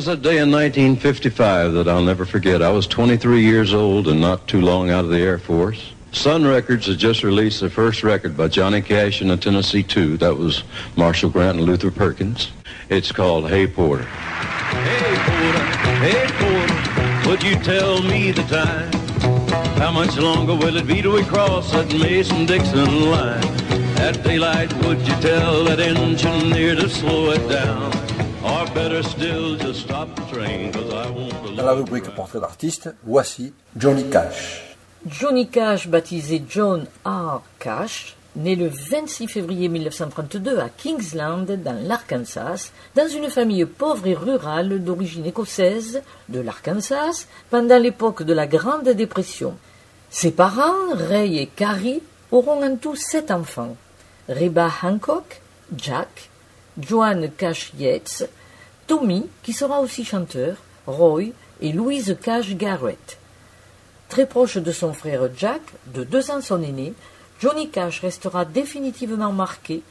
was that day in 1955 that I'll never forget. I was 23 years old and not too long out of the Air Force. Sun Records had just released their first record by Johnny Cash and the Tennessee Two. That was Marshall Grant and Luther Perkins. It's called Hey Porter. Hey Porter, hey Porter, would you tell me the time? How much longer will it be till we cross that Mason-Dixon line? At daylight, would you tell that engineer to slow it down? Dans la rubrique portrait d'artiste, voici Johnny Cash. Johnny Cash, baptisé John R. Cash, né le 26 février 1932 à Kingsland, dans l'Arkansas, dans une famille pauvre et rurale d'origine écossaise de l'Arkansas pendant l'époque de la Grande Dépression. Ses parents, Ray et Carrie, auront en tout sept enfants. Reba Hancock, Jack, Joan Cash Yates, Tommy, qui sera aussi chanteur, Roy et Louise Cash Garrett. Très proche de son frère Jack, de deux ans son aîné, Johnny Cash restera définitivement marqué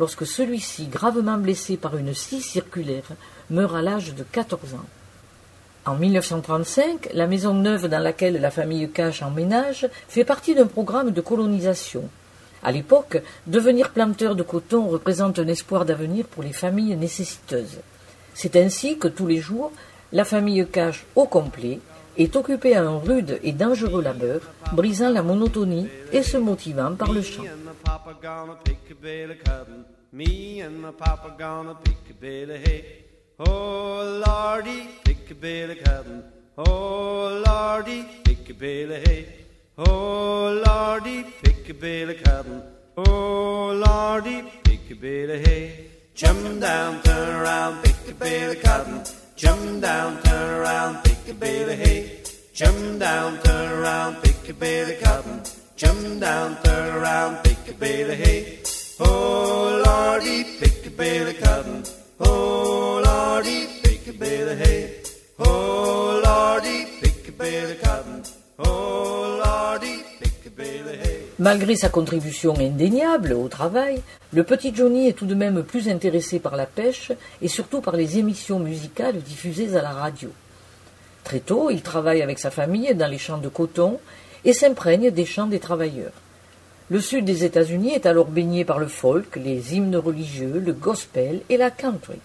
lorsque celui-ci, gravement blessé par une scie circulaire, meurt à l'âge de 14 ans. En 1935, la maison neuve dans laquelle la famille Cash emménage fait partie d'un programme de colonisation. À l'époque, devenir planteur de coton représente un espoir d'avenir pour les familles nécessiteuses. C'est ainsi que tous les jours, la famille Cash au complet est occupé à un rude et dangereux labeur, brisant la monotonie et se motivant par le chant. Jump down, turn around, pick a bale of cotton. Jump down, turn around, pick a bale of hay. Jump down, turn around, pick a bale of cotton. Jump down, turn around, pick a bale of hay. Oh Lordy, pick a bale of cotton. Malgré sa contribution indéniable au travail, le petit Johnny est tout de même plus intéressé par la pêche et surtout par les émissions musicales diffusées à la radio. Très tôt, il travaille avec sa famille dans les champs de coton et s'imprègne des chants des travailleurs. Le sud des États-Unis est alors baigné par le folk, les hymnes religieux, le gospel et la country.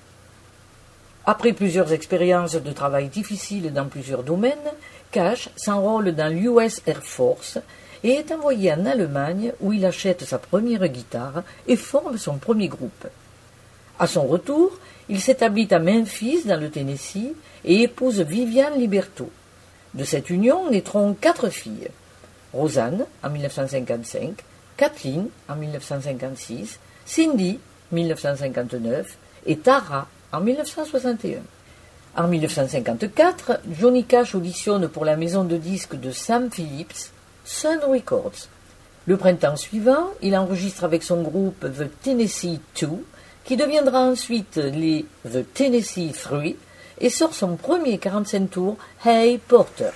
Après plusieurs expériences de travail difficiles dans plusieurs domaines, Cash s'enrôle dans l'US Air Force et est envoyé en Allemagne où il achète sa première guitare et forme son premier groupe. À son retour, il s'établit à Memphis dans le Tennessee et épouse Viviane Liberto. De cette union naîtront quatre filles. Rosanne en 1955, Kathleen en 1956, Cindy 1959 et Tara en 1961. En 1954, Johnny Cash auditionne pour la maison de disques de Sam Phillips, Sun Records. Le printemps suivant, il enregistre avec son groupe The Tennessee Two, qui deviendra ensuite les The Tennessee Three, et sort son premier 45 tours Hey Porter.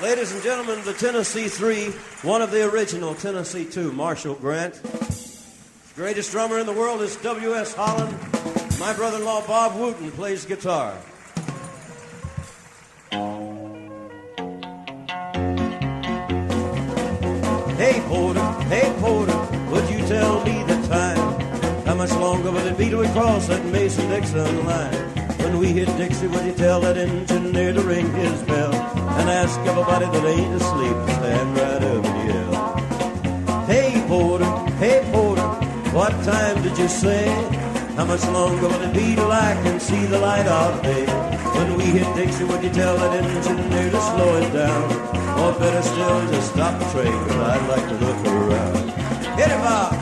Ladies and gentlemen, the Tennessee Three, one of the original Tennessee Two, Marshall Grant. Greatest drummer in the world is W.S. Holland. My brother-in-law Bob Wooten plays guitar. Hey Porter, hey Porter, would you tell me the time? How much longer will it be till we cross that Mason-Dixon line? When we hit Dixie, would you tell that engineer to ring his bell and ask everybody that ain't asleep to stand right up and yell? Hey Porter, hey Porter, what time did you say? How much longer will it be till I can see the light of day? When we hit Dixie, would you tell that engineer to slow it down? Or better still, just stop the train, cause I'd like to look around. Hit it, Bob!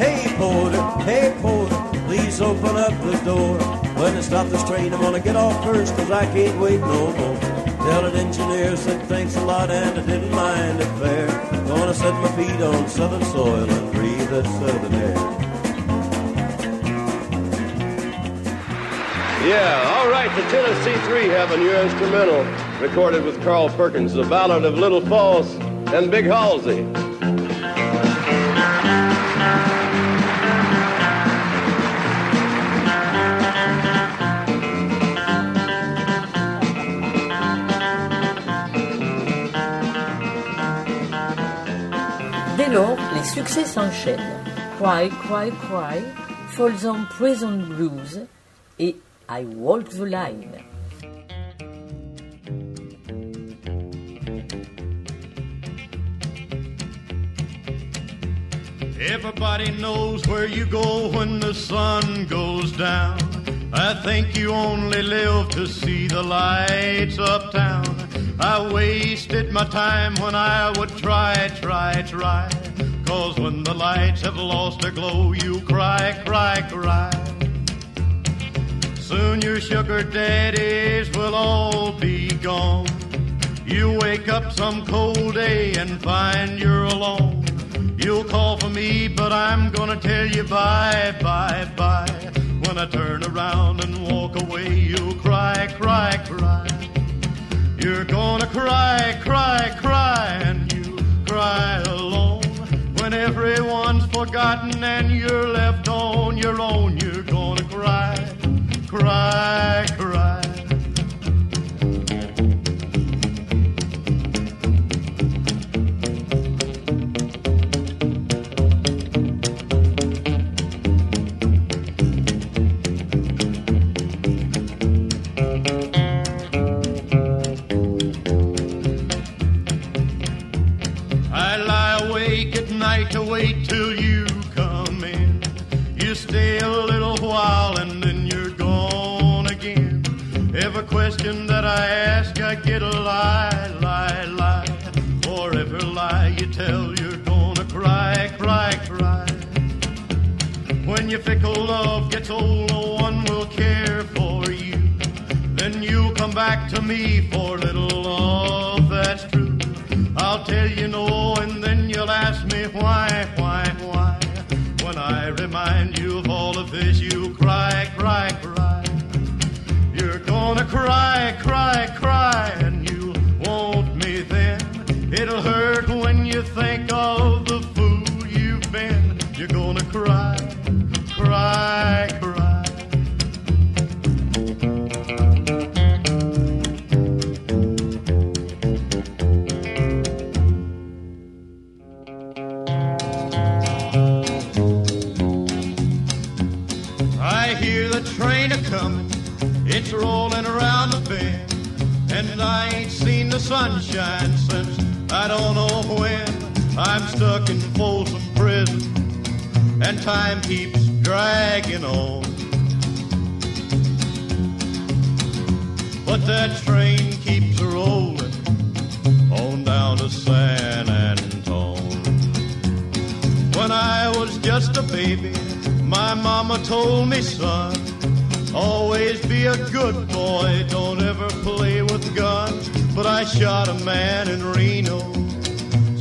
Hey porter, hey porter, please open up the door. Stop this train, I'm gonna get off first, cause I can't wait no more. Tell an engineer said thanks a lot and I didn't mind it fair. Gonna set my feet on southern soil and breathe that southern air. Yeah, all right, the Tennessee Three have a new instrumental recorded with Carl Perkins, the ballad of Little Fauss and Big Halsy. Succès s'enchaînent. Cry, Cry, Cry, Folsom Prison Blues et I Walk the Line. Everybody knows where you go when the sun goes down. I think you only live to see the lights uptown. I wasted my time when I would try, try, try. Cause when the lights have lost their glow, you cry, cry, cry. Soon your sugar daddies will all be gone. You wake up some cold day and find you're alone. You'll call for me, but I'm gonna tell you bye, bye, bye. When I turn around and walk away, you'll cry, cry, cry. You're gonna cry, cry, cry, and you cry alone. When everyone's forgotten and you're left on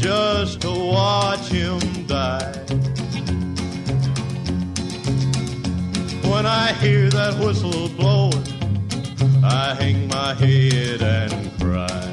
just to watch him die. When I hear that whistle blowing, I hang my head and cry.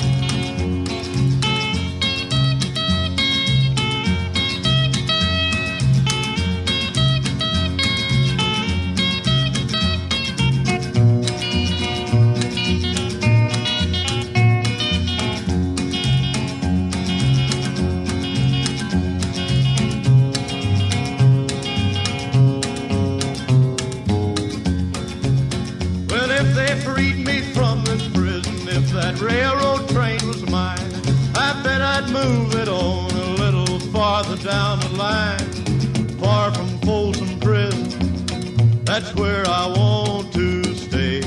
Where I want to stay.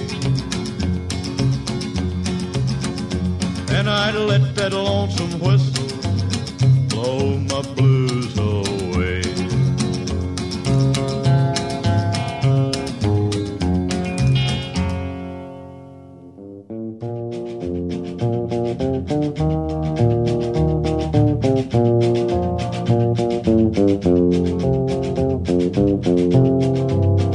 And I'd let that lonesome whistle blow my blues away.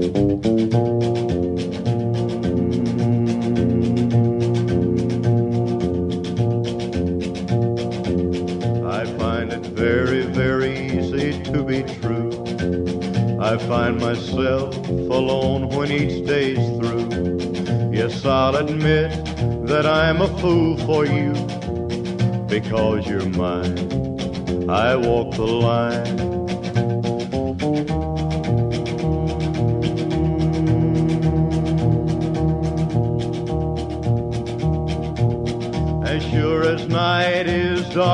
I find it very, very easy to be true. I find myself alone when each day's through. Yes, I'll admit that I'm a fool for you because you're mine. I walk the line.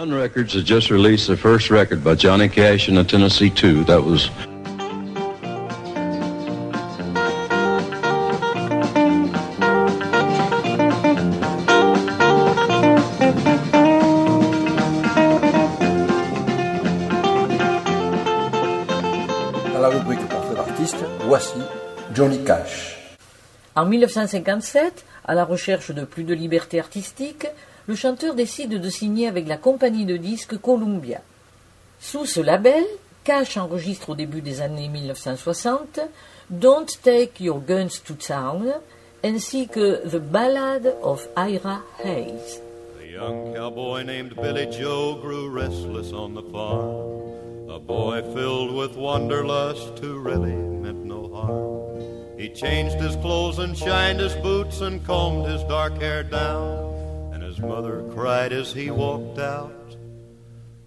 Sun Records had just released their first record by Johnny Cash and the Tennessee Two. That was Dans la rubrique Portrait d'artiste, voici Johnny Cash. En 1957, à la recherche de plus de liberté artistique, le chanteur décide de signer avec la compagnie de disques Columbia. Sous ce label, Cash enregistre au début des années 1960 Don't Take Your Guns to Town ainsi que The Ballad of Ira Hayes. A young cowboy named Billy Joe grew restless on the farm. A boy filled with wanderlust who really meant no harm. He changed his clothes and shined his boots and combed his dark hair down. Mother cried as he walked out.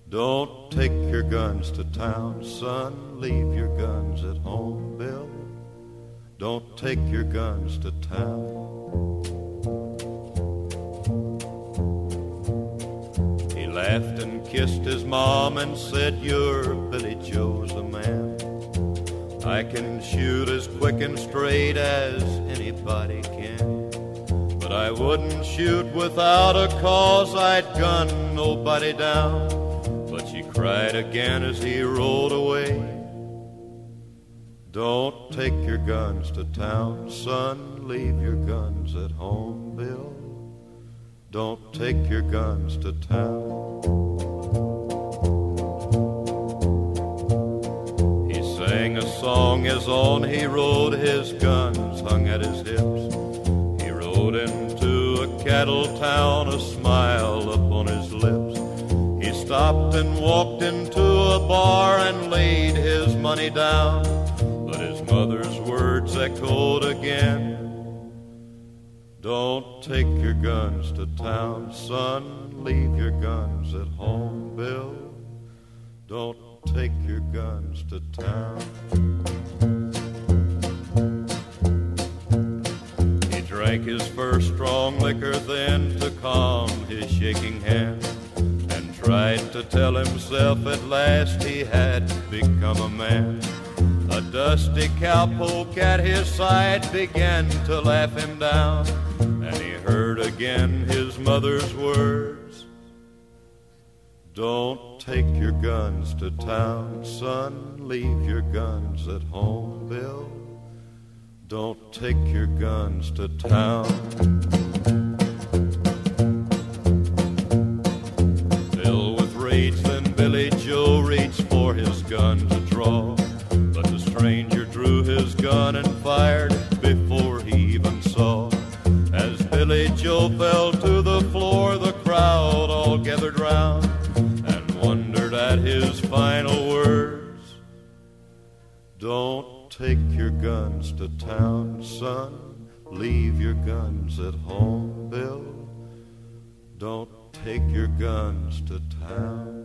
Don't take your guns to town, son. Leave your guns at home, Bill. Don't take your guns to town. He laughed and kissed his mom and said, You're Billy Joe's a man. I can shoot as quick and straight as anybody can. I wouldn't shoot without a cause, I'd gun nobody down. But she cried again as he rode away. Don't take your guns to town, son. Leave your guns at home, Bill. Don't take your guns to town. He sang a song as on, he rode his guns hung at his hips. Cattle town, a smile upon his lips. He stopped and walked into a bar and laid his money down. But his mother's words echoed again. Don't take your guns to town, son. Leave your guns at home, Bill. Don't take your guns to town. First strong liquor then to calm his shaking hand and tried to tell himself at last he had become a man. A dusty cowpoke at his side began to laugh him down, and he heard again his mother's words. Don't take your guns to town, son. Leave your guns at home, Bill. Don't take your guns to town. Bill with rage, then Billy Joe reached for his gun to draw. But the stranger drew his gun and fired before he even saw. As Billy Joe fell to the floor, the crowd all gathered round and wondered at his final take your guns to town, son. Leave your guns at home, Bill. Don't take your guns to town.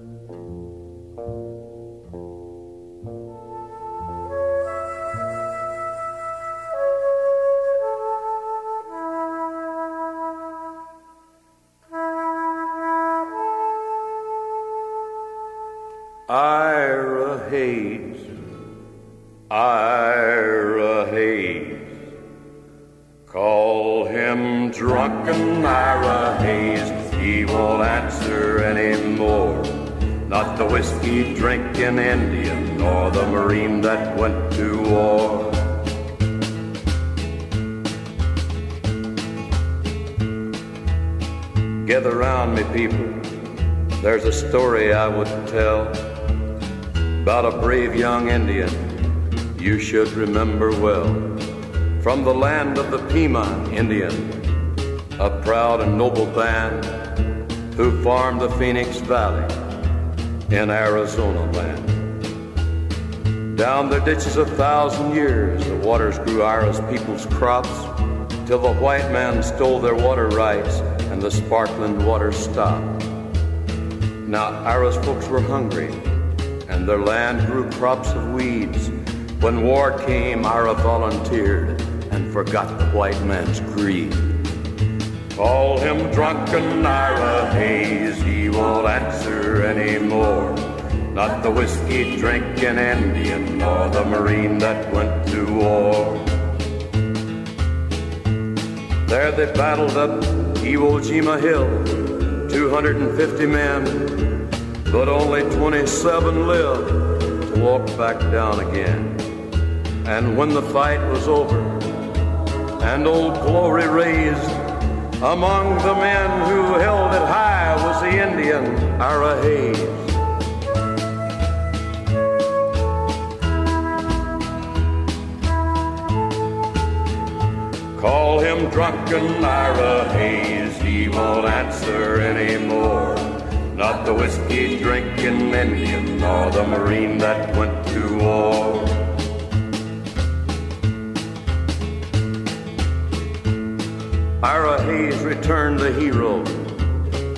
Ira Hayes. Call him drunken Ira Hayes, he won't answer anymore. Not the whiskey drinking Indian, nor the Marine that went to war. Gather round me, people. There's a story I would tell about a brave young Indian you should remember well. From the land of the Pima Indian, a proud and noble band who farmed the Phoenix Valley in Arizona land. Down their ditches a thousand years, the waters grew Ira's people's crops, till the white man stole their water rights and the sparkling water stopped. Now Ira's folks were hungry, and their land grew crops of weeds. When war came, Ira volunteered and forgot the white man's greed. Call him drunken Ira Hayes, he won't answer anymore. Not the whiskey drinking Indian, nor the Marine that went to war. There they battled up Iwo Jima Hill, 250 men, but only 27 lived to walk back down again. And when the fight was over, and old glory raised, among the men who held it high was the Indian Ira Hayes. Call him drunken Ira Hayes, he won't answer anymore. Not the whiskey drinking Indian, nor the Marine that went to war. Ira Hayes returned the hero,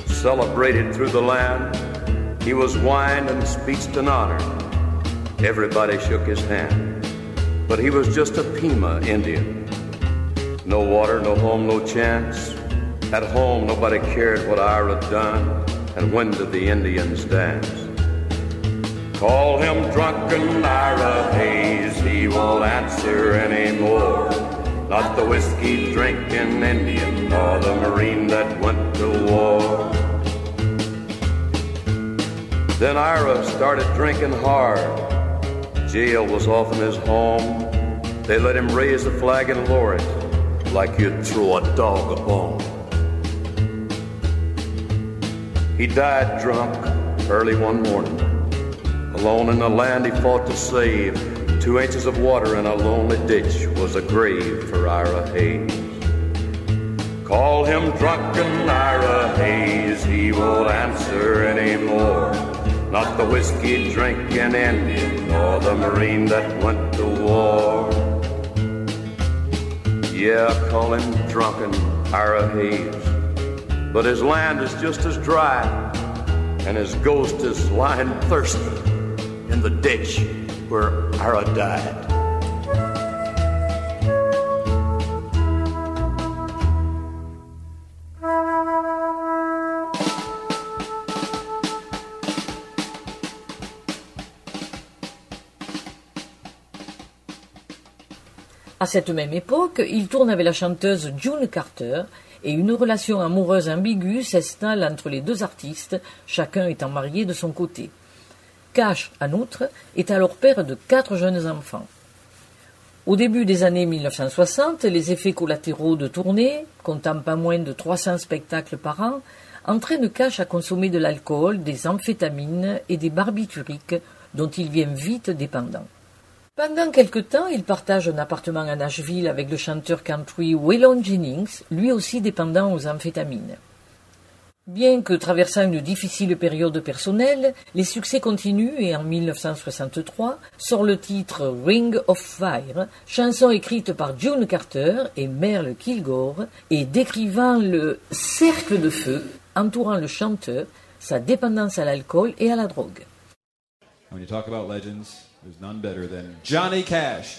celebrated through the land. He was wined and speeched and honored. Everybody shook his hand, but he was just a Pima Indian. No water, no home, no chance. At home, nobody cared what Ira done, and when did the Indians dance? Call him drunken Ira Hayes, he won't answer anymore. Not the whiskey drinking Indian, nor the Marine that went to war. Then Ira started drinking hard. Jail was often his home. They let him raise the flag and lower it like you'd throw a dog a bone. He died drunk early one morning, alone in the land he fought to save. Two inches of water in a lonely ditch was a grave for Ira Hayes. Call him drunken Ira Hayes, he won't answer anymore. Not the whiskey drinking Indian or the Marine that went to war. Yeah, call him drunken Ira Hayes, but his land is just as dry, and his ghost is lying thirsty in the ditch where Ira died. À cette même époque, il tourne avec la chanteuse June Carter et une relation amoureuse ambiguë s'installe entre les deux artistes, chacun étant marié de son côté. Cash, en outre, est alors père de quatre jeunes enfants. Au début des années 1960, les effets collatéraux de tournée, comptant pas moins de 300 spectacles par an, entraînent Cash à consommer de l'alcool, des amphétamines et des barbituriques dont il vient vite dépendant. Pendant quelque temps, il partage un appartement à Nashville avec le chanteur country Waylon Jennings, lui aussi dépendant aux amphétamines. Bien que traversant une difficile période personnelle, les succès continuent et en 1963 sort le titre Ring of Fire, chanson écrite par June Carter et Merle Kilgore et décrivant le cercle de feu entourant le chanteur, sa dépendance à l'alcool et à la drogue. Johnny Cash.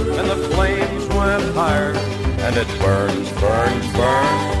higher. And it burns, burns, burns.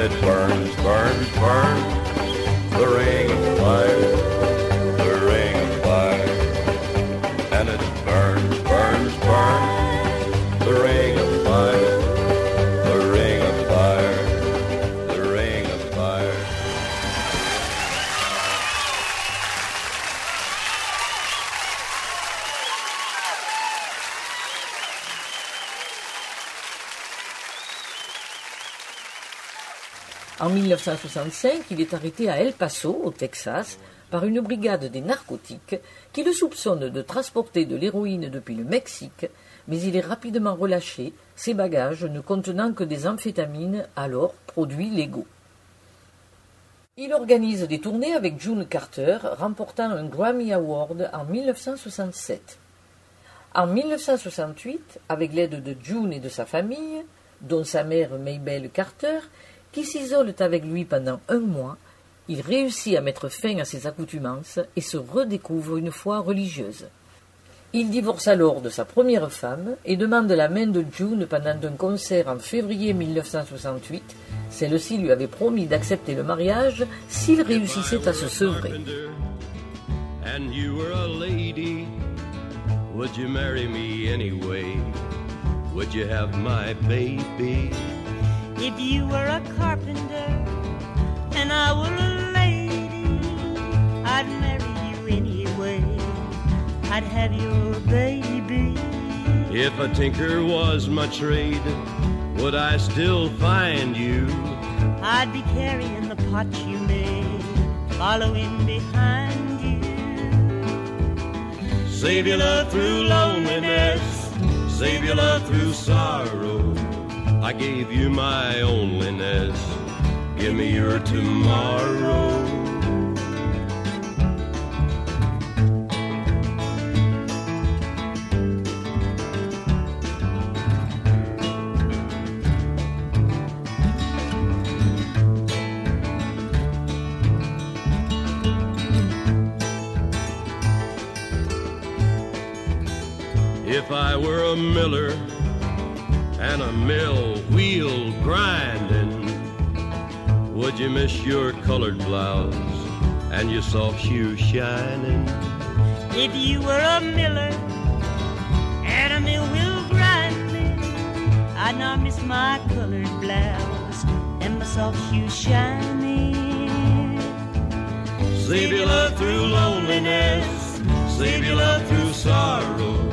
And 1965, il est arrêté à El Paso, au Texas, par une brigade des narcotiques qui le soupçonne de transporter de l'héroïne depuis le Mexique, mais il est rapidement relâché, ses bagages ne contenant que des amphétamines, alors produits légaux. Il organise des tournées avec June Carter, remportant un Grammy Award en 1967. En 1968, avec l'aide de June et de sa famille, dont sa mère Maybelle Carter, qui s'isolent avec lui pendant un mois, il réussit à mettre fin à ses accoutumances et se redécouvre une foi religieuse. Il divorce alors de sa première femme et demande la main de June pendant un concert en février 1968. Celle-ci lui avait promis d'accepter le mariage s'il réussissait à se sevrer. Would you marry me anyway? Would you have my baby? If you were a carpenter and I were a lady, I'd marry you anyway. I'd have your baby. If a tinker was my trade, would I still find you? I'd be carrying the pot you made, following behind you. Save your love through loneliness, save your love through sorrow. I gave you my onlyness, give me your tomorrow. If I were a miller a mill wheel grinding, would you miss your colored blouse and your soft shoes shining? If you were a miller and a mill wheel grinding, I'd not miss my colored blouse and my soft shoes shining. Save your love through loneliness, save your love through sorrow.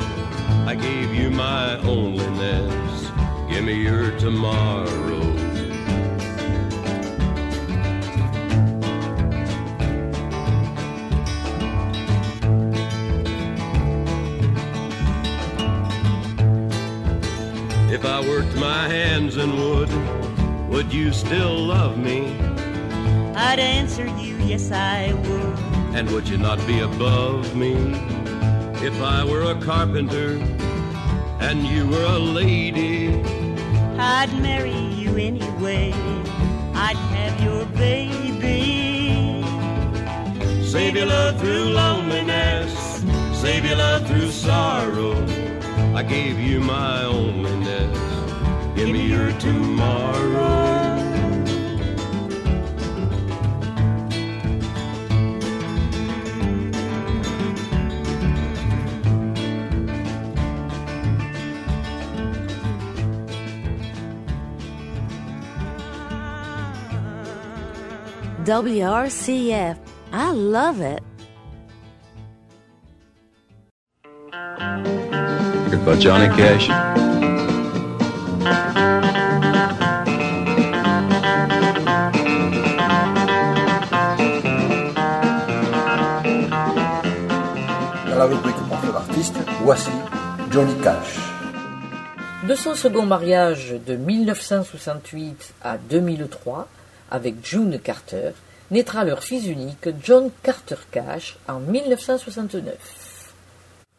I gave you my onlyness, give me your tomorrow. If I worked my hands in wood, would you still love me? I'd answer you, yes, I would. And would you not be above me? If I were a carpenter and you were a lady, I'd marry you anyway. I'd have your baby. save your love through loneliness, save your love through sorrow. I gave you my onlyness, give me your tomorrow. WRCF. I love it. by Johnny Cash. Dans la rubrique Portrait d'artiste, voici Johnny Cash. De son second mariage de 1968 à 2003 avec June Carter, naîtra leur fils unique John Carter Cash en 1969.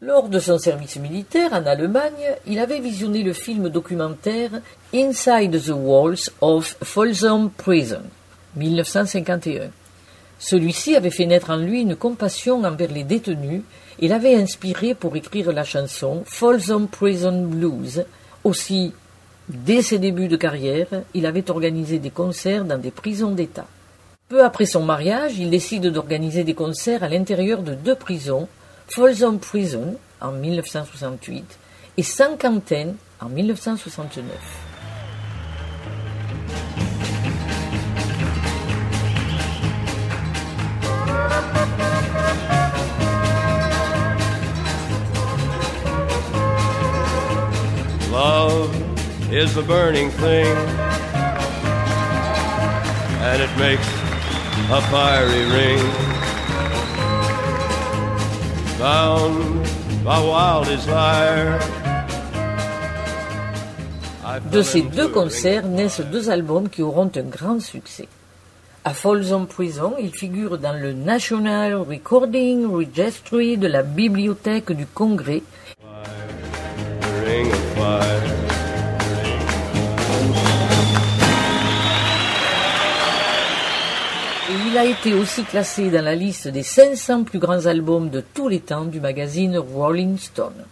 Lors de son service militaire en Allemagne, il avait visionné le film documentaire Inside the Walls of Folsom Prison, 1951. Celui-ci avait fait naître en lui une compassion envers les détenus et l'avait inspiré pour écrire la chanson Folsom Prison Blues. Aussi, dès ses débuts de carrière, il avait organisé des concerts dans des prisons d'État. Peu après son mariage, il décide d'organiser des concerts à l'intérieur de deux prisons, Folsom Prison en 1968 et San Quentin en 1969. Love is a burning thing, and it makes a fiery ring. Bound by wild desire. I De ces deux concerts naissent deux albums qui auront un grand succès. À Folsom Prison, il figure dans le National Recording Registry de la Bibliothèque du Congrès fire. Il a été aussi classé dans la liste des 500 plus grands albums de tous les temps du magazine Rolling Stone.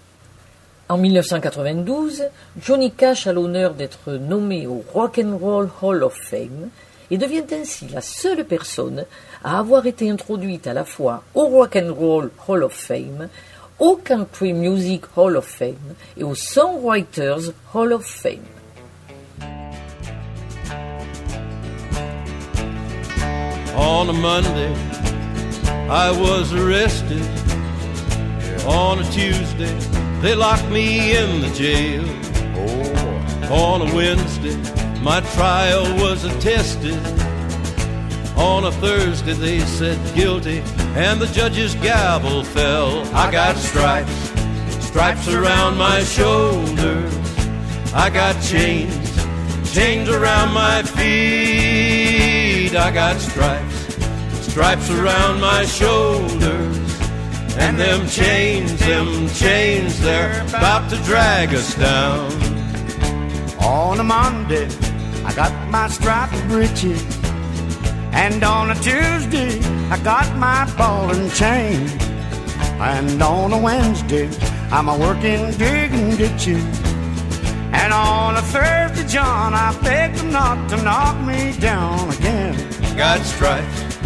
En 1992, Johnny Cash a l'honneur d'être nommé au Rock and Roll Hall of Fame et devient ainsi la seule personne à avoir été introduite à la fois au Rock and Roll Hall of Fame, au Country Music Hall of Fame et au Songwriters Hall of Fame. On a Monday, I was arrested. On a Tuesday, they locked me in the jail. Oh. On a Wednesday, my trial was attested. On a Thursday, they said guilty, and the judge's gavel fell. I got stripes, stripes around my shoulders. I got chains, chains around my feet. I got stripes, stripes around my shoulders. And them chains, them chains, they're about to drag us down. On a Monday, I got my striped breeches. And on a Tuesday, I got my ball and chain. And on a Wednesday, I'm a working digging ditches. And on a Thursday, John, I begged them not to knock me down again. Got stripes,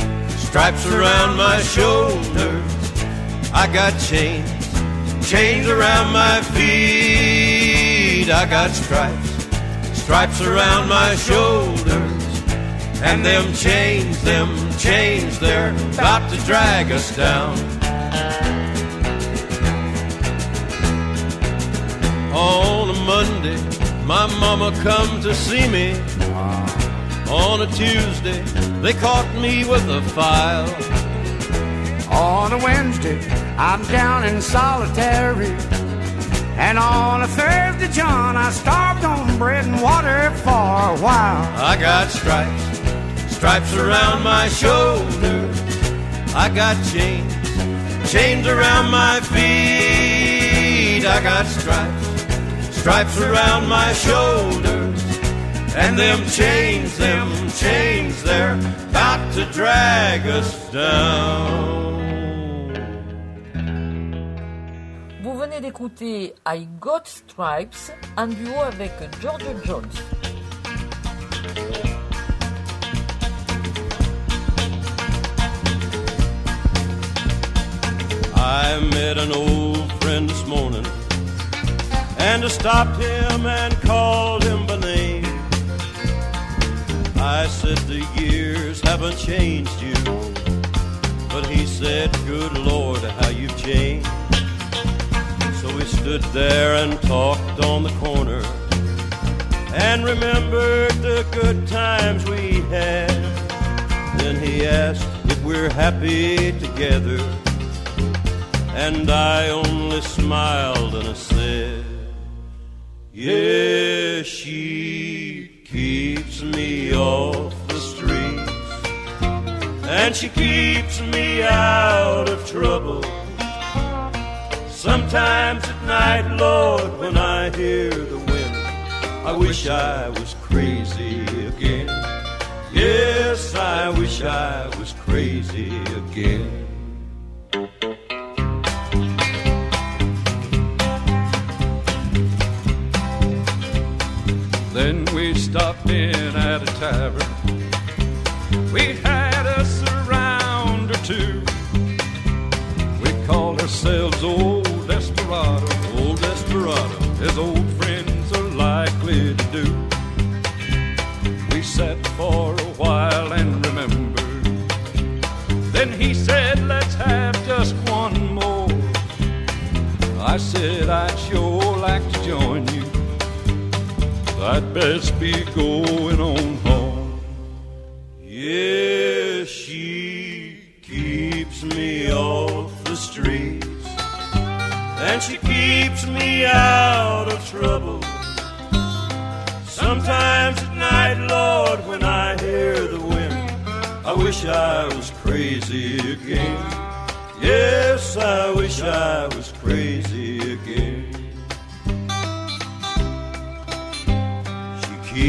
stripes around my shoulders. I got chains, chains around my feet. I got stripes, stripes around my shoulders. And them chains, them chains, they're about to drag us down. A Monday, my mama come to see me. On a Tuesday, they caught me with a file. On a Wednesday, I'm down in solitary. And on a Thursday, John, I starved on bread and water for a while. I got stripes, stripes around my shoulders. I got chains, chains around my feet. I got stripes, stripes around my shoulders. And them chains, them chains, they're about to drag us down. Vous venez d'écouter I Got Stripes, en duo avec George Jones. I met an old friend this morning and I stopped him and called him by name. I said the years haven't changed you, but he said, Good Lord, how you've changed. So we stood there and talked on the corner and remembered the good times we had. Then he asked if we're happy together. And I only smiled and I said, Yeah, she keeps me off the streets. And she keeps me out of trouble. Sometimes at night, Lord, when I hear the wind, I wish I was crazy again. Yes, I wish I was crazy again. In at a tavern. We had us a round or two. We called ourselves Old Desperado, Old Desperado, as old friends are likely to do. We sat for a while and remembered. Then he said, Let's have just one more. I said, I'd sure like to join you. I'd best be going on home. Yeah, she keeps me off the streets. And she keeps me out of trouble. Sometimes at night, Lord, when I hear the wind, I wish I was crazy again. Yes, I wish I was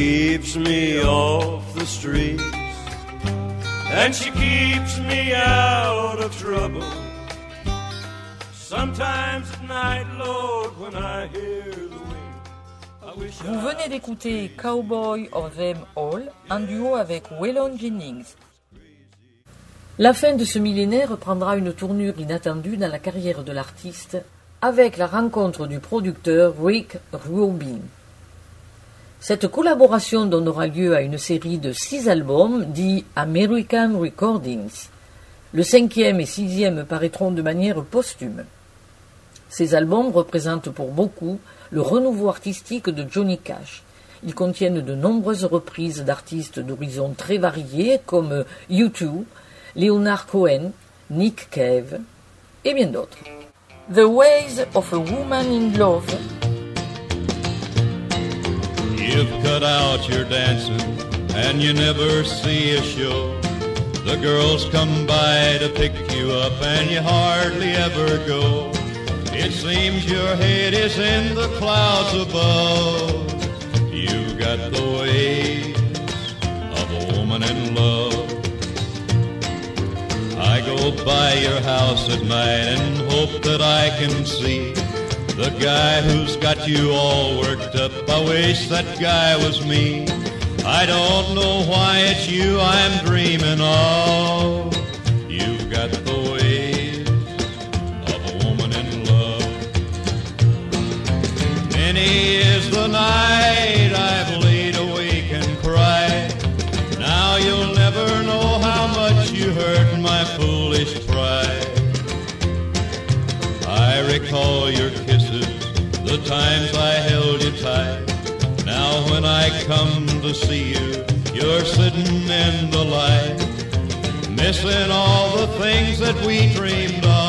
keeps me off the streets. and she keeps me out of trouble. Sometimes at night, Lord, when I hear the wind, Vous venez d'écouter Cowboy of Them All, un duo avec Waylon Jennings. La fin de ce millénaire prendra une tournure inattendue dans la carrière de l'artiste avec la rencontre du producteur Rick Rubin. Cette collaboration donnera lieu à une série de six albums dits American Recordings. Le cinquième et sixième paraîtront de manière posthume. Ces albums représentent pour beaucoup le renouveau artistique de Johnny Cash. Ils contiennent de nombreuses reprises d'artistes d'horizons très variés comme U2, Leonard Cohen, Nick Cave et bien d'autres. You've cut out your dancing and you never see a show. The girls come by to pick you up and you hardly ever go. It seems your head is in the clouds above. You've got the ways of a woman in love. I go by your house at night and hope that I can see the guy who's got you all worked up. I wish that guy was me. I don't know why it's you I'm dreaming of. You've got the ways of a woman in love. Many is the night I've laid awake and cried. Now you'll never know how much you hurt my foolish pride. I recall your times I held you tight. Now when I come to see you, you're sitting in the light, missing all the things that we dreamed of.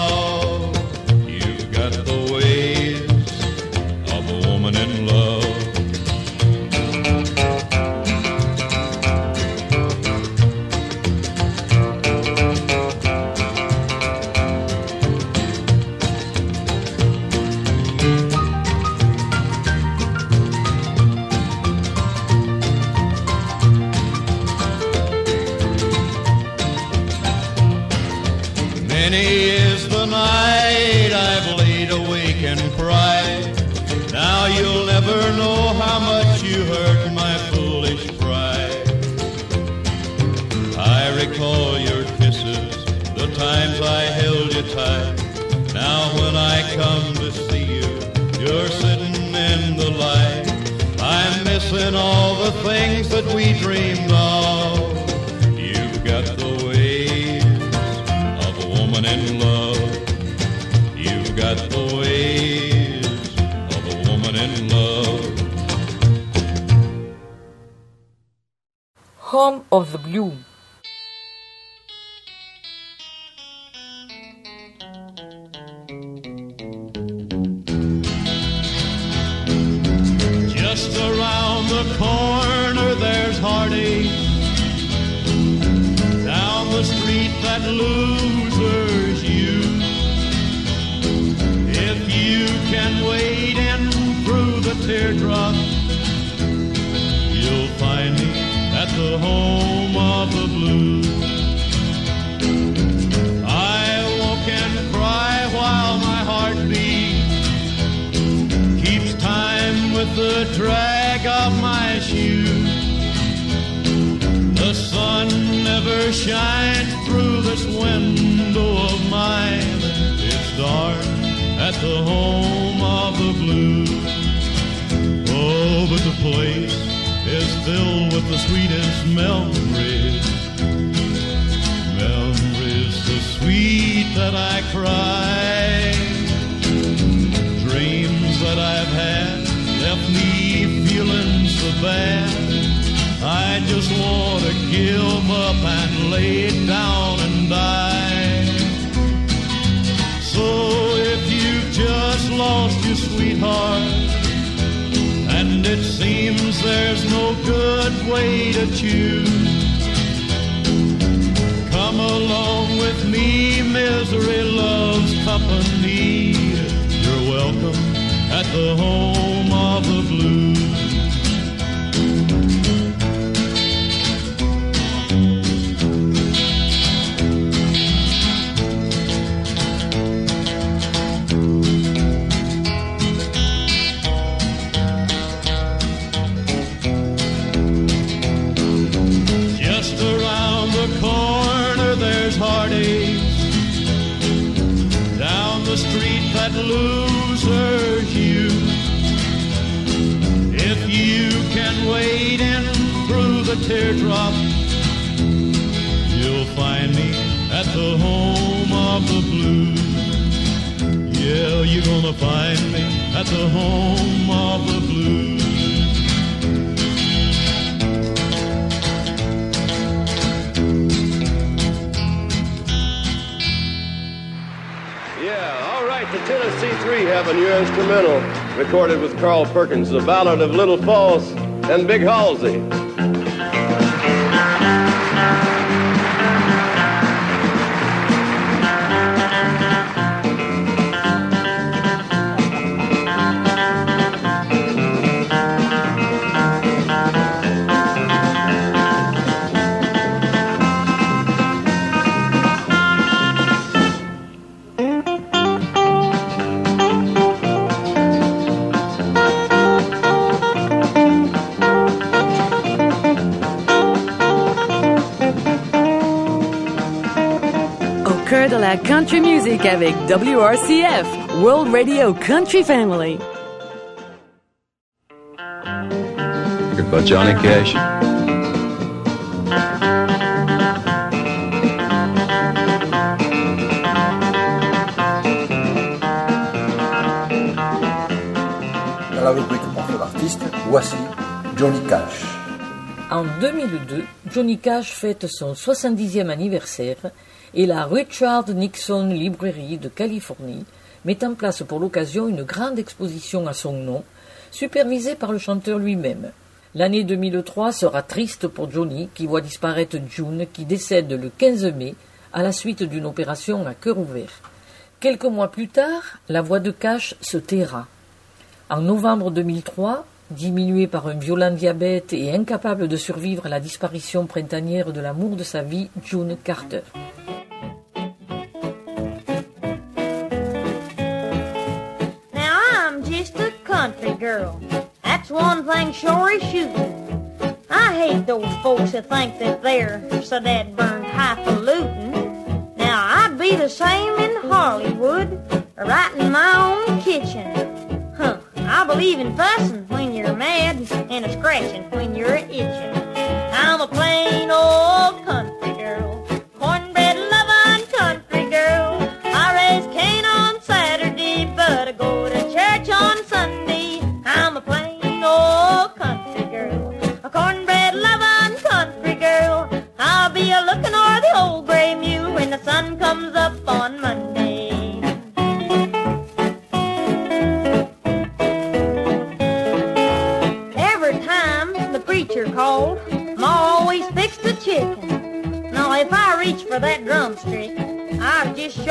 Dreamed of. You've got the ways of a woman in love. You've got the ways of a woman in love. Home of the Blue. That losers you. If you can wade in through the teardrop, you'll find me at the home of the blues. I walk and cry while my heart beats keeps time with the drag of my shoes. The sun never shines this window of mine. It's dark at the home of the blues. Oh, but the place is filled with the sweetest memories. Memories so sweet that I cry dreams that I've had left me feeling so bad. I just want to give up and lay down So if you've just lost your sweetheart, and it seems there's no good way to choose, come along with me, misery loves company. You're welcome at the home of losers you. If you can wade in through the teardrop, you'll find me at the home of the blues. Yeah, you're gonna find me at the home of the blues. A new instrumental recorded with Carl Perkins, the Ballad of Little Fauss and Big Halsy. La country music avec WRCF, World Radio Country Family. by Johnny Cash. Dans la rubrique Portrait d'artiste, voici Johnny Cash. En 2002, Johnny Cash fête son 70e anniversaire et la Richard Nixon Librairie de Californie met en place pour l'occasion une grande exposition à son nom, supervisée par le chanteur lui-même. L'année 2003 sera triste pour Johnny qui voit disparaître June qui décède le 15 mai à la suite d'une opération à cœur ouvert. Quelques mois plus tard, la voix de Cash se taira. En novembre 2003, diminué par un violent diabète et incapable de survivre à la disparition printanière de l'amour de sa vie, June Carter. Now I'm just a country girl. That's one thing sure is shooting. I hate those folks that think that they're so that burned highfalutin. Now I'd be the same in Hollywood, right in my own kitchen. Believe in fussing when you're mad and a scratching when you're itching. I'm a plain old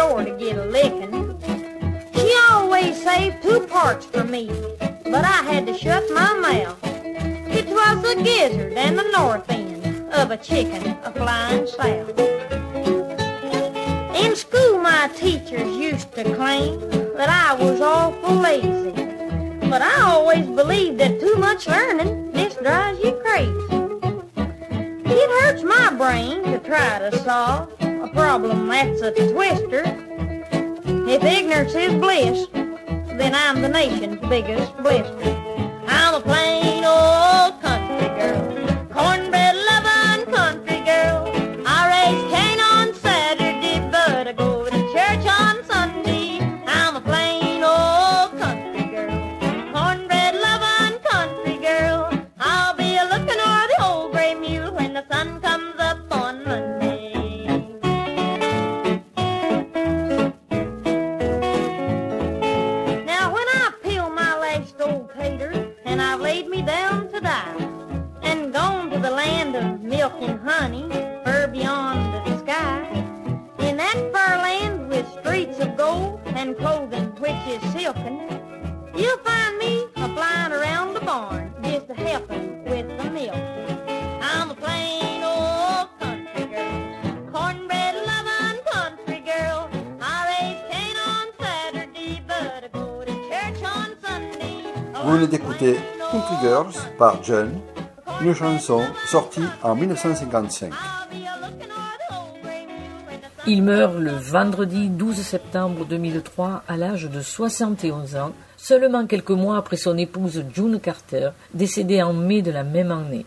sure to get a licking. She always saved two parts for me, but I had to shut my mouth. It was the gizzard and the north end of a chicken a flying south. In school, my teachers used to claim that I was awful lazy. But I always believed that too much learning just drives you crazy. It hurts my brain to try to solve problem that's a twister. If ignorance is bliss, then I'm the nation's biggest blister. I'm a plain old country girl, Vous venez d'écouter Country Girls par John, une chanson sortie en 1955. Il meurt le vendredi 12 septembre 2003 à l'âge de 71 ans, seulement quelques mois après son épouse June Carter, décédée en mai de la même année.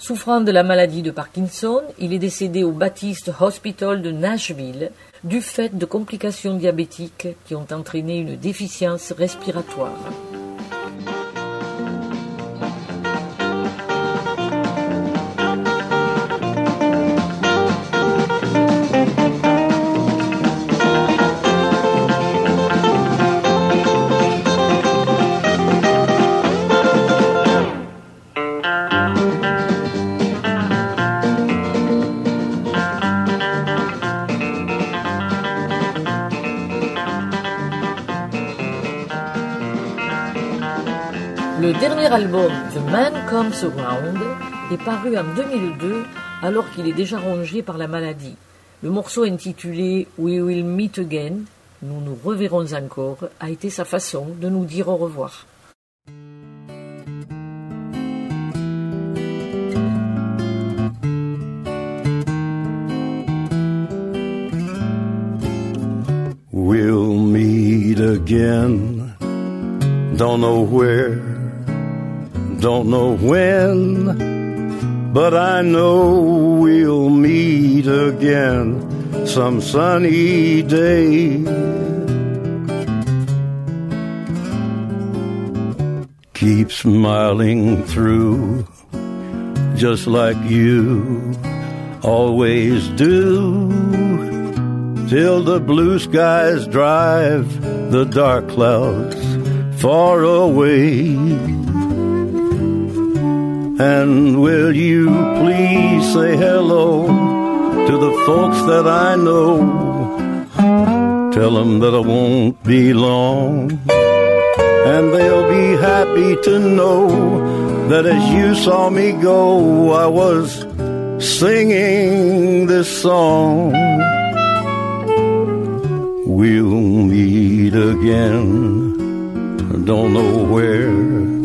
Souffrant de la maladie de Parkinson, il est décédé au Baptist Hospital de Nashville du fait de complications diabétiques qui ont entraîné une déficience respiratoire. Le dernier album, The Man Comes Around, est paru en 2002 alors qu'il est déjà rongé par la maladie. Le morceau intitulé We Will Meet Again, Nous nous reverrons encore, a été sa façon de nous dire au revoir. We'll meet again. Don't know where, don't know when, but I know we'll meet again some sunny day. Keep smiling through, just like you always do till the blue skies drive the dark clouds far away. And will you please say hello to the folks that I know? Tell them that I won't be long. And they'll be happy to know that as you saw me go, I was singing this song. We'll meet again. Don't know where,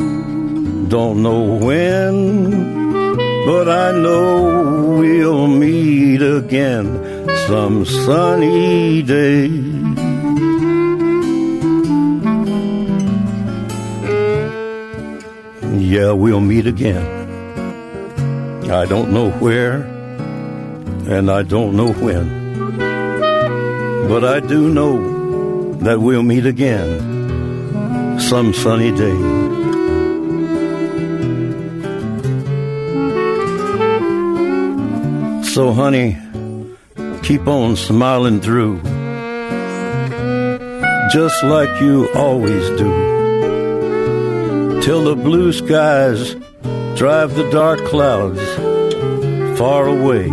don't know when, but I know we'll meet again some sunny day. Yeah, we'll meet again. I don't know where, and I don't know when. But I do know that we'll meet again some sunny day. So, honey, keep on smiling through, just like you always do, till the blue skies drive the dark clouds far away.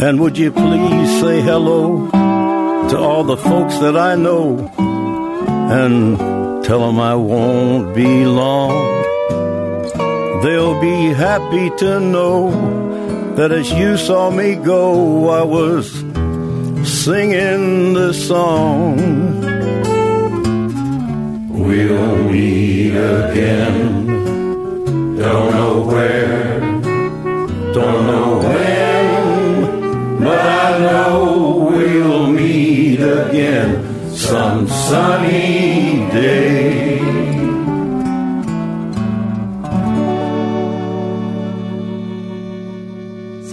And would you please say hello to all the folks that I know and tell them I won't be long. They'll be happy to know that as you saw me go, I was singing this song. We'll meet again. Don't know where, don't know when, but I know we'll meet again some sunny day.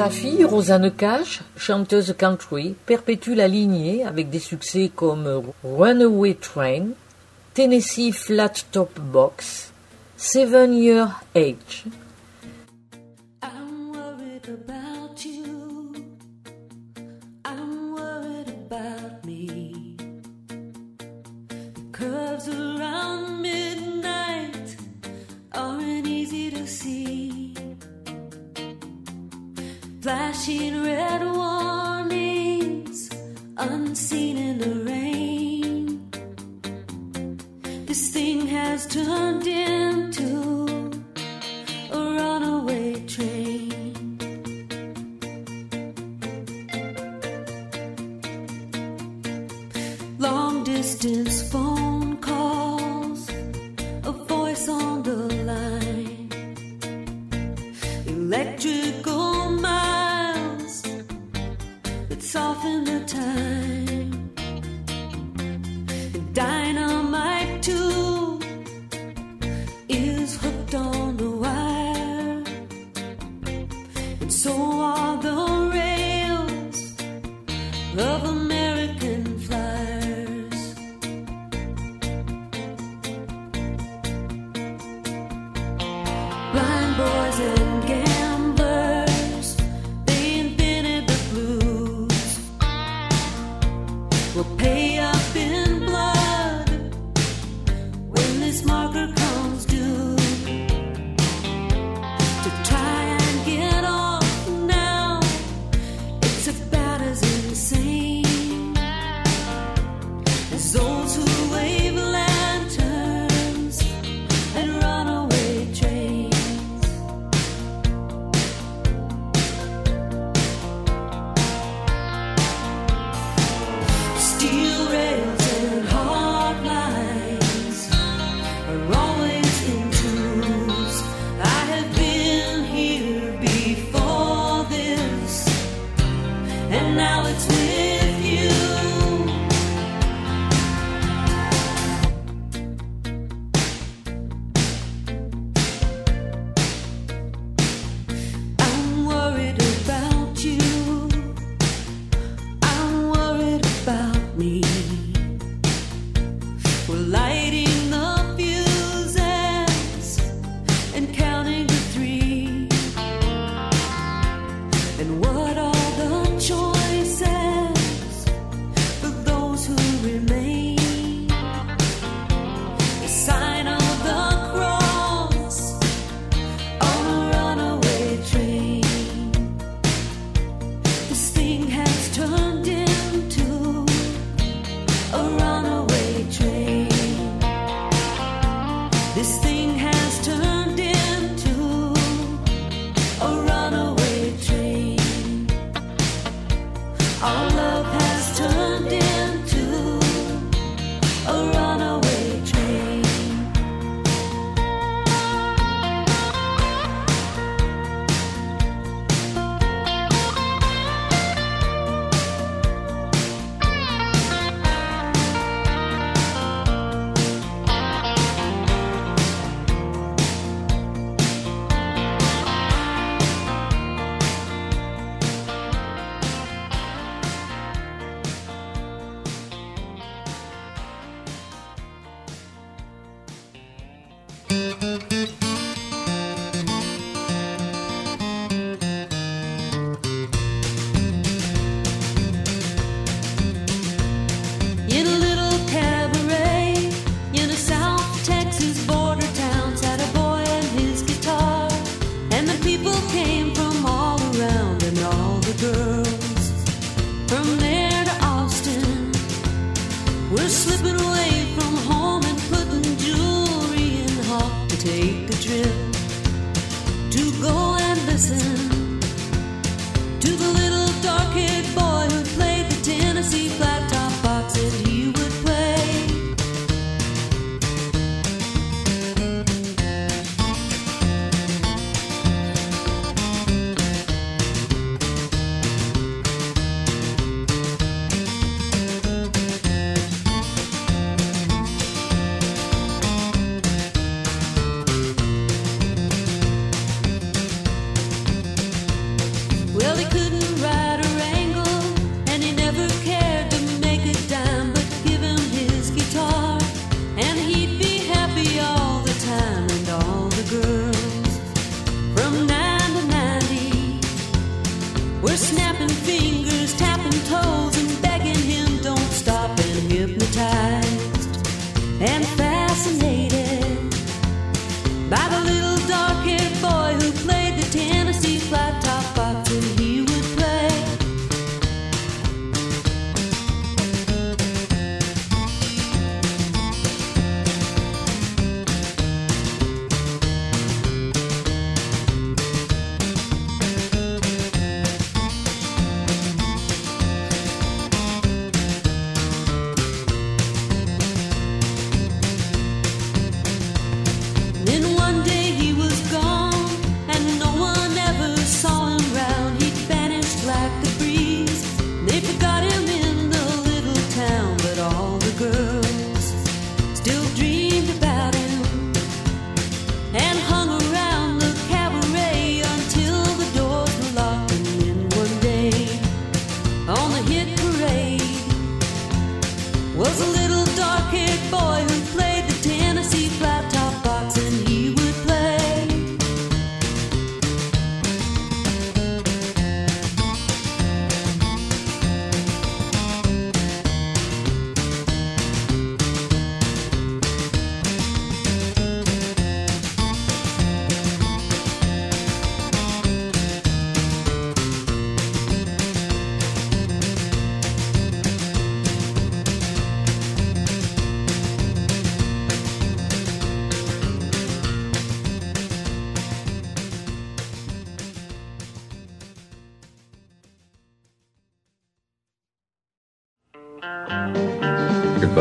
Sa fille, Rosanne Cash, chanteuse country, perpétue la lignée avec des succès comme Runaway Train, Tennessee Flat Top Box, Seven Year Age. to go and listen.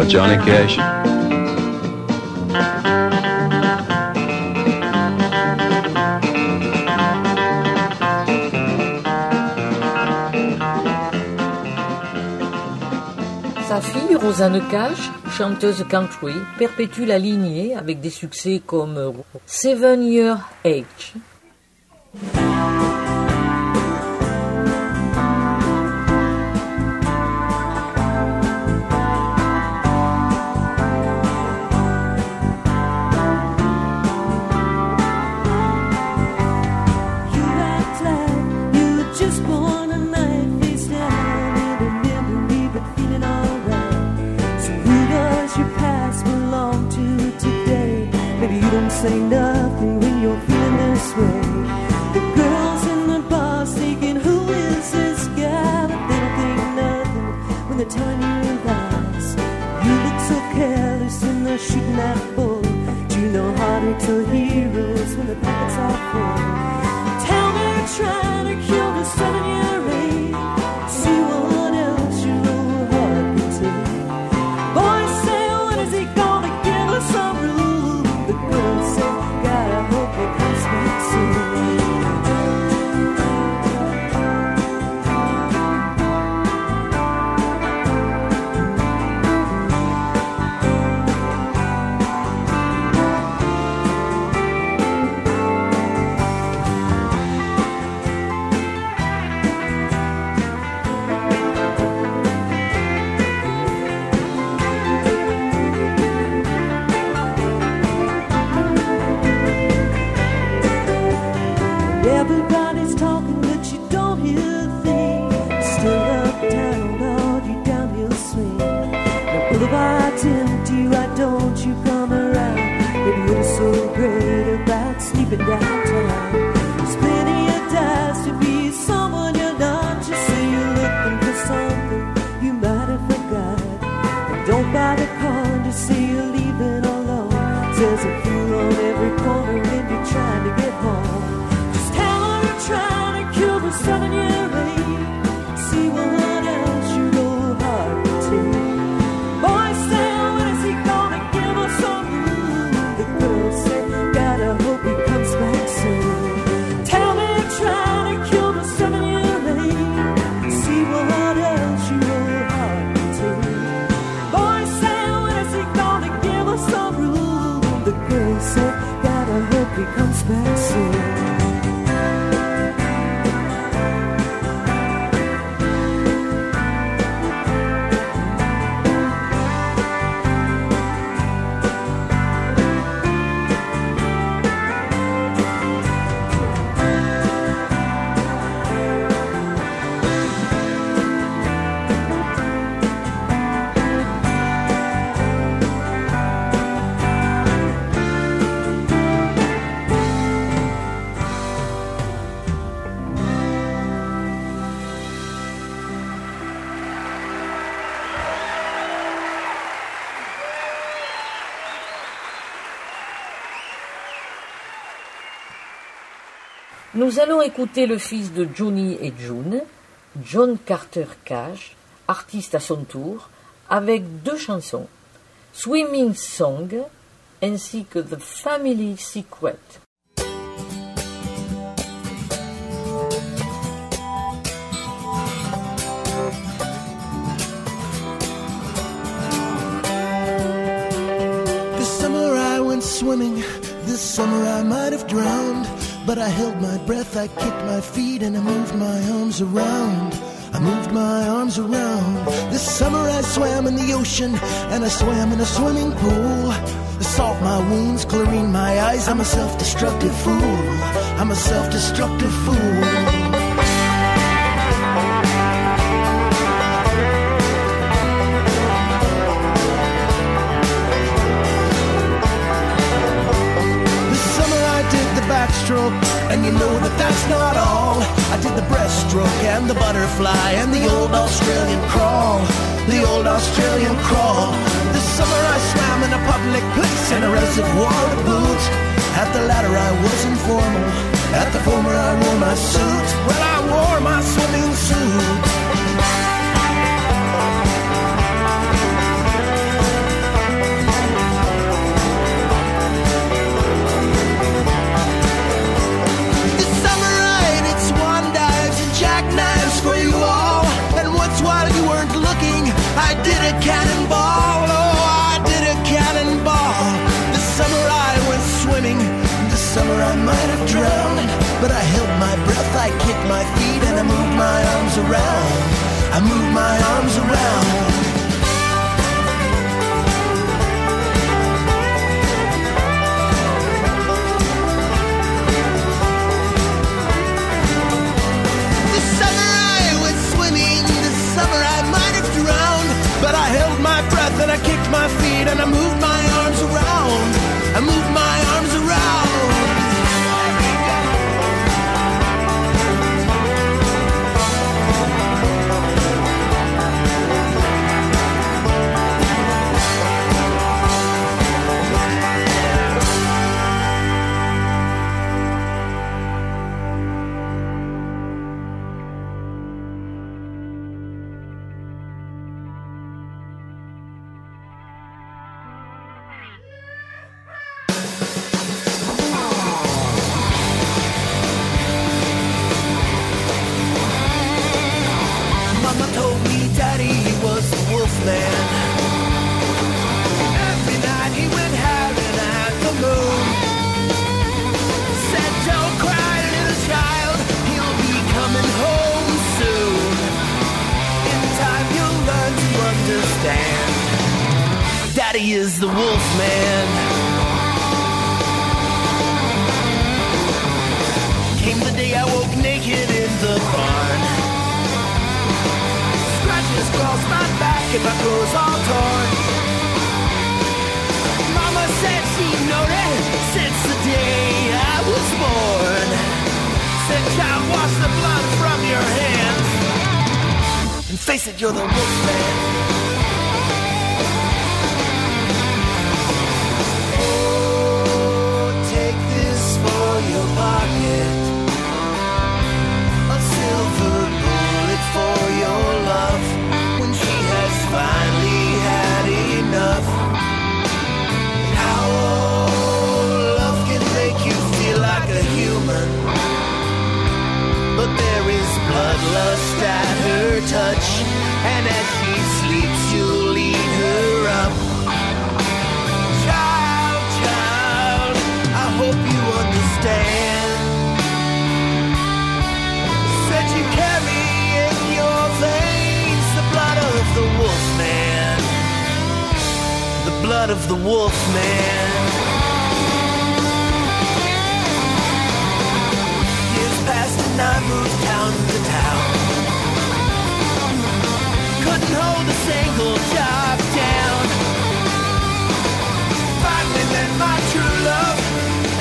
Johnny Cash. Sa fille, Rosanne Cash, chanteuse country, perpétue la lignée avec des succès comme Seven Year Age, say nothing when you're feeling this way. The girls in the bars thinking, who is this guy? But they don't think nothing when they're telling you lies. You look so careless in they're shooting that bull. Do you know how to tell heroes when the pockets are full? Tell me you're Nous allons écouter le fils de Johnny et June, John Carter Cash, artiste à son tour, avec deux chansons, Swimming Song ainsi que The Family Secret. Summer went swimming. This summer I might have drowned. But I held my breath, I kicked my feet, and I moved my arms around. I moved my arms around. This summer I swam in the ocean, and I swam in a swimming pool. The salt my wounds, chlorine my eyes. I'm a self destructive fool. I'm a self destructive fool. And you know that that's not all. I did the breaststroke and the butterfly and the old Australian crawl. The old Australian crawl. This summer I swam in a public place in a reservoir to boot. At the latter I was informal. At the former I wore my suit. Well, I wore my swimming suit. A cannonball, oh, I did a cannonball. Summer I went swimming, this summer I might have drowned. But I held my breath, I kicked my feet, and I moved my arms around. I moved my arms around. My feet and I moved my arms around. I moved my blood of the wolf man. Years passed and I moved town to town. Couldn't hold a single job down. Finally met my true love,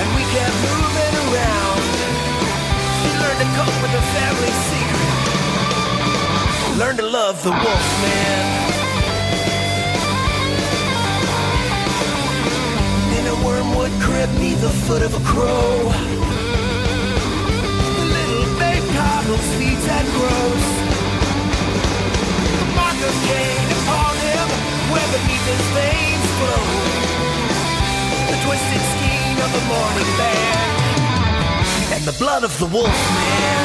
and we kept moving around. She learned to cope with the family secret. Learned to love the wolf man. Wormwood crib neath the foot of a crow. The little babe coddles, feeds and grows. The mark of Cain upon him, where beneath his veins flow. The twisted skein of the morning bear. And the blood of the wolf man.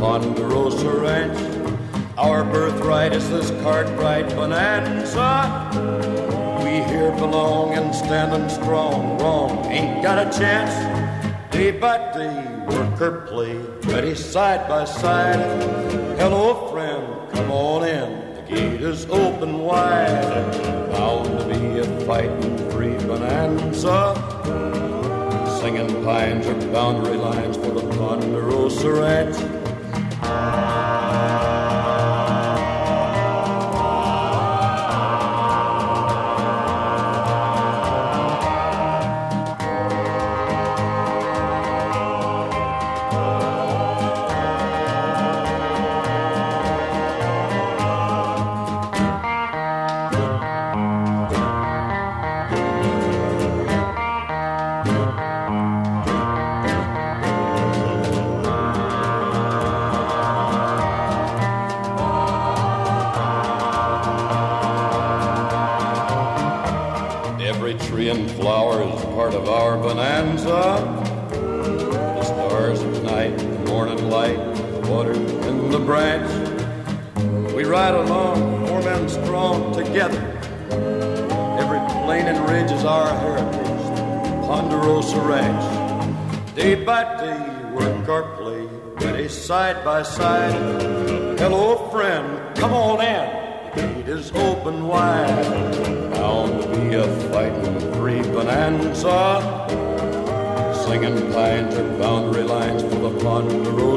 Ponderosa Ranch. Our birthright is this Cartwright bonanza. We here belong and standing strong. Wrong, ain't got a chance. Day by day, worker play, ready side by side. Hello, friend, come on in. The gate is open wide. Bound to be a fighting free bonanza. Singing pines are boundary lines for the Ponderosa Ranch. Every side by side. Hello, friend, come on in. Gate is open wide. Bound to be a fighting free bonanza. Singing pines are boundary lines for the Ponderosa.